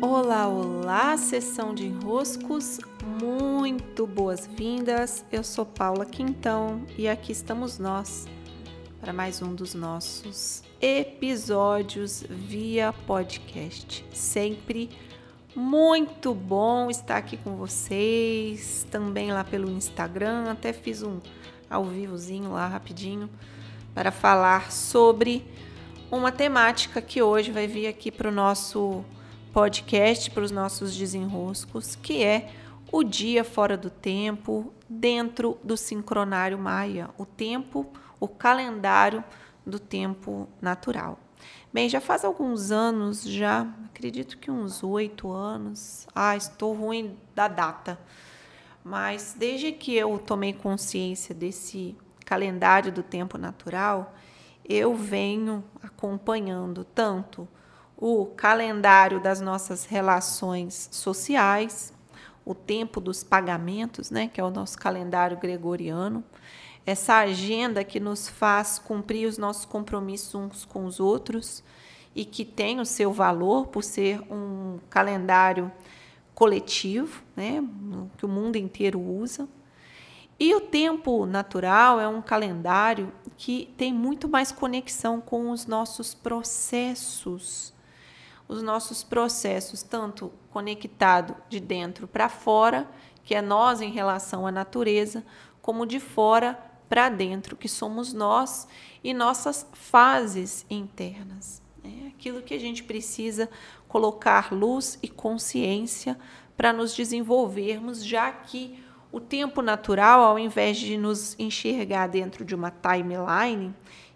Olá, olá, sessão de enroscos, muito boas-vindas. Eu sou Paula Quintão e aqui estamos nós para mais um dos nossos episódios via podcast. Sempre muito bom estar aqui com vocês, também lá pelo Instagram, até fiz um ao vivozinho lá rapidinho para falar sobre uma temática que hoje vai vir aqui para o nosso podcast, para os nossos desenroscos, que é o dia fora do tempo, dentro do sincronário maia, o tempo, o calendário do tempo natural. Bem, já faz alguns anos, já acredito que uns oito anos. Ah, estou ruim da data. Mas desde que eu tomei consciência desse calendário do tempo natural, eu venho acompanhando tanto o calendário das nossas relações sociais, o tempo dos pagamentos, né, que é o nosso calendário gregoriano, essa agenda que nos faz cumprir os nossos compromissos uns com os outros e que tem o seu valor por ser um calendário coletivo, né, que o mundo inteiro usa. E o tempo natural é um calendário que tem muito mais conexão com os nossos processos os nossos processos, tanto conectado de dentro para fora, que é nós em relação à natureza, como de fora para dentro, que somos nós e nossas fases internas. É aquilo que a gente precisa colocar luz e consciência para nos desenvolvermos, já que o tempo natural, ao invés de nos enxergar dentro de uma timeline,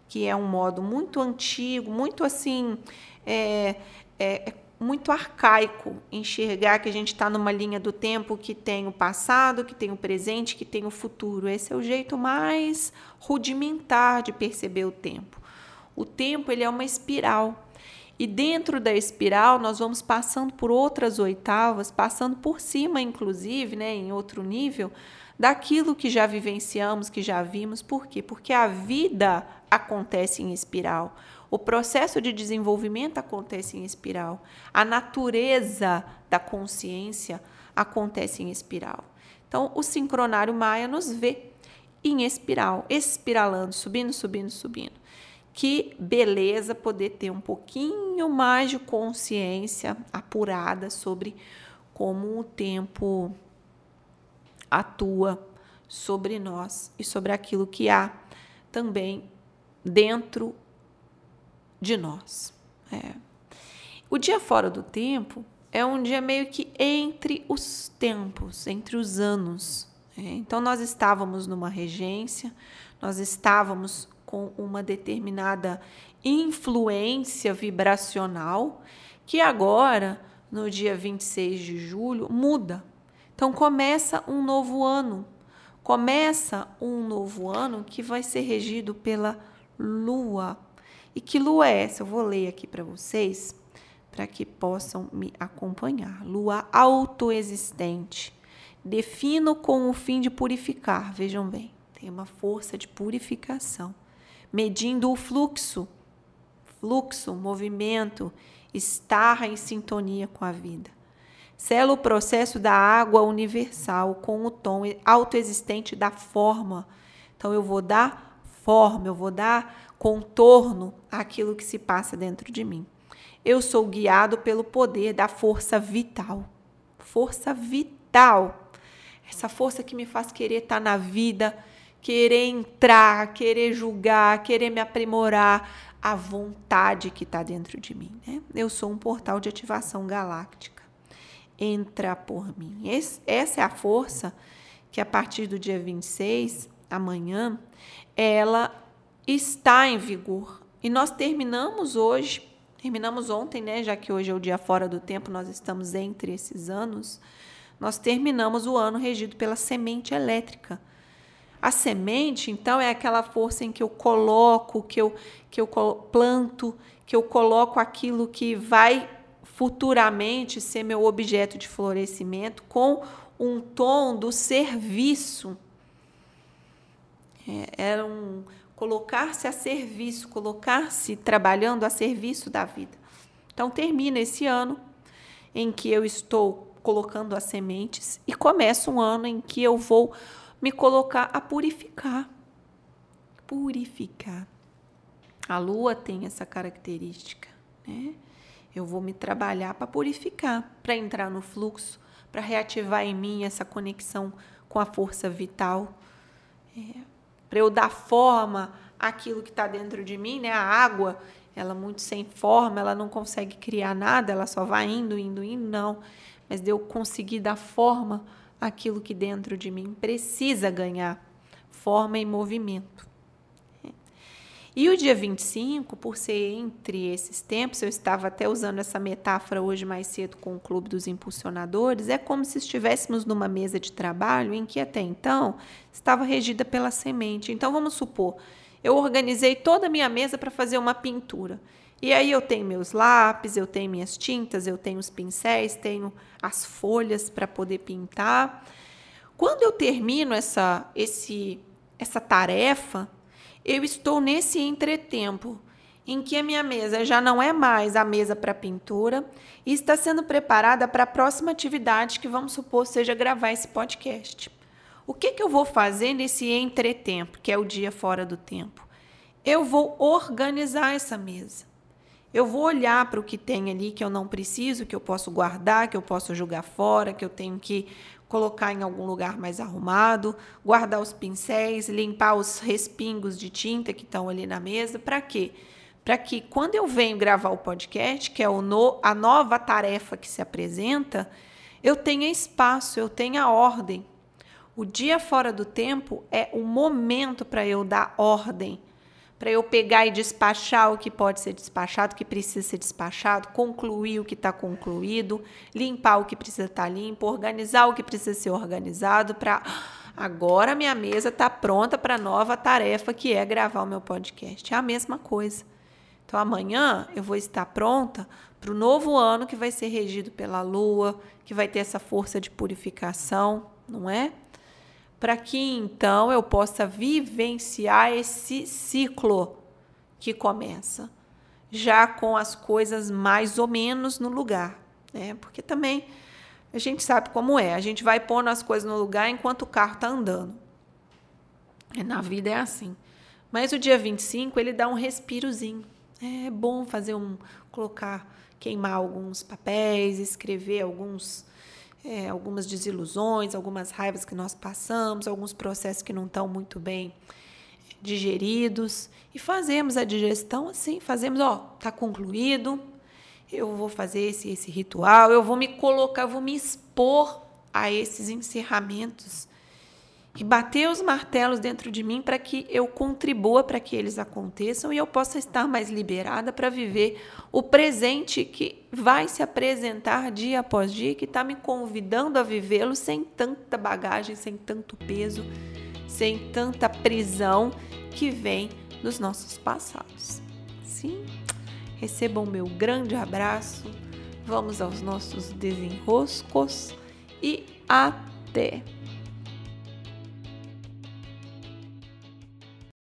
que é um modo muito antigo, muito assim, é, é, é muito arcaico enxergar que a gente está numa linha do tempo que tem o passado, que tem o presente, que tem o futuro. Esse é o jeito mais rudimentar de perceber o tempo. O tempo ele é uma espiral. E dentro da espiral, nós vamos passando por outras oitavas, passando por cima, inclusive, né, em outro nível, daquilo que já vivenciamos, que já vimos. Por quê? Porque a vida acontece em espiral. O processo de desenvolvimento acontece em espiral. A natureza da consciência acontece em espiral. Então, o sincronário maia nos vê em espiral, espiralando, subindo, subindo, subindo. Que beleza poder ter um pouquinho mais de consciência apurada sobre como o tempo atua sobre nós e sobre aquilo que há também dentro de nós. É. O dia fora do tempo é um dia meio que entre os tempos, entre os anos. É. Então, nós estávamos numa regência, nós estávamos com uma determinada influência vibracional que agora, no dia 26 de julho, muda. Então, começa um novo ano. Começa um novo ano que vai ser regido pela Lua e que lua é essa? Eu vou ler aqui para vocês, para que possam me acompanhar. Lua autoexistente. Defino com o fim de purificar. Vejam bem, tem uma força de purificação. Medindo o fluxo, fluxo, movimento, estar em sintonia com a vida. Sela o processo da água universal com o tom autoexistente da forma. Então, eu vou dar forma, eu vou dar contorno àquilo que se passa dentro de mim. Eu sou guiado pelo poder da força vital. Força vital. Essa força que me faz querer estar na vida, querer entrar, querer julgar, querer me aprimorar, a vontade que está dentro de mim. Né? Eu sou um portal de ativação galáctica. Entra por mim. Esse, essa é a força que a partir do dia 26, amanhã, ela está em vigor. E nós terminamos hoje, terminamos ontem, né, já que hoje é o dia fora do tempo, nós estamos entre esses anos. Nós terminamos o ano regido pela semente elétrica. A semente, então, é aquela força em que eu coloco, que eu, que eu planto, que eu coloco aquilo que vai futuramente ser meu objeto de florescimento com um tom do serviço. É, era um, colocar-se a serviço, colocar-se trabalhando a serviço da vida. Então termina esse ano em que eu estou colocando as sementes e começa um ano em que eu vou me colocar a purificar. Purificar. A lua tem essa característica, né? Eu vou me trabalhar para purificar, para entrar no fluxo, para reativar em mim essa conexão com a força vital, é, para eu dar forma àquilo que está dentro de mim, né? A água, ela muito sem forma, ela não consegue criar nada, ela só vai indo, indo, indo, não. Mas de eu conseguir dar forma àquilo que dentro de mim precisa ganhar forma e movimento. E o dia 25, por ser entre esses tempos, eu estava até usando essa metáfora hoje mais cedo com o Clube dos Impulsionadores, é como se estivéssemos numa mesa de trabalho em que até então estava regida pela semente. Então vamos supor, eu organizei toda a minha mesa para fazer uma pintura. E aí eu tenho meus lápis, eu tenho minhas tintas, eu tenho os pincéis, tenho as folhas para poder pintar. Quando eu termino essa, esse, essa tarefa, eu estou nesse entretempo em que a minha mesa já não é mais a mesa para pintura e está sendo preparada para a próxima atividade que vamos supor seja gravar esse podcast. O que, que eu vou fazer nesse entretempo, que é o dia fora do tempo? Eu vou organizar essa mesa. Eu vou olhar para o que tem ali que eu não preciso, que eu posso guardar, que eu posso jogar fora, que eu tenho que colocar em algum lugar mais arrumado, guardar os pincéis, limpar os respingos de tinta que estão ali na mesa. Para quê? Para que quando eu venho gravar o podcast, que é o no, a nova tarefa que se apresenta, eu tenha espaço, eu tenha ordem. O dia fora do tempo é o momento para eu dar ordem para eu pegar e despachar o que pode ser despachado, o que precisa ser despachado, concluir o que está concluído, limpar o que precisa estar tá limpo, organizar o que precisa ser organizado para agora minha mesa está pronta para a nova tarefa que é gravar o meu podcast. É a mesma coisa. Então amanhã eu vou estar pronta para o novo ano que vai ser regido pela lua, que vai ter essa força de purificação, não é? Para que então eu possa vivenciar esse ciclo que começa, já com as coisas mais ou menos no lugar, né? Porque também a gente sabe como é, a gente vai pondo as coisas no lugar enquanto o carro está andando. Na vida é assim. Mas o dia 25 ele dá um respirozinho. É bom fazer um colocar, queimar alguns papéis, escrever alguns é, algumas desilusões, algumas raivas que nós passamos, alguns processos que não estão muito bem digeridos. E fazemos a digestão assim, fazemos, ó, tá concluído, eu vou fazer esse, esse ritual, eu vou me colocar, vou me expor a esses encerramentos e bater os martelos dentro de mim para que eu contribua para que eles aconteçam e eu possa estar mais liberada para viver o presente que vai se apresentar dia após dia, que está me convidando a vivê-lo sem tanta bagagem, sem tanto peso, sem tanta prisão que vem dos nossos passados. Sim, recebam meu grande abraço, vamos aos nossos desenroscos e até!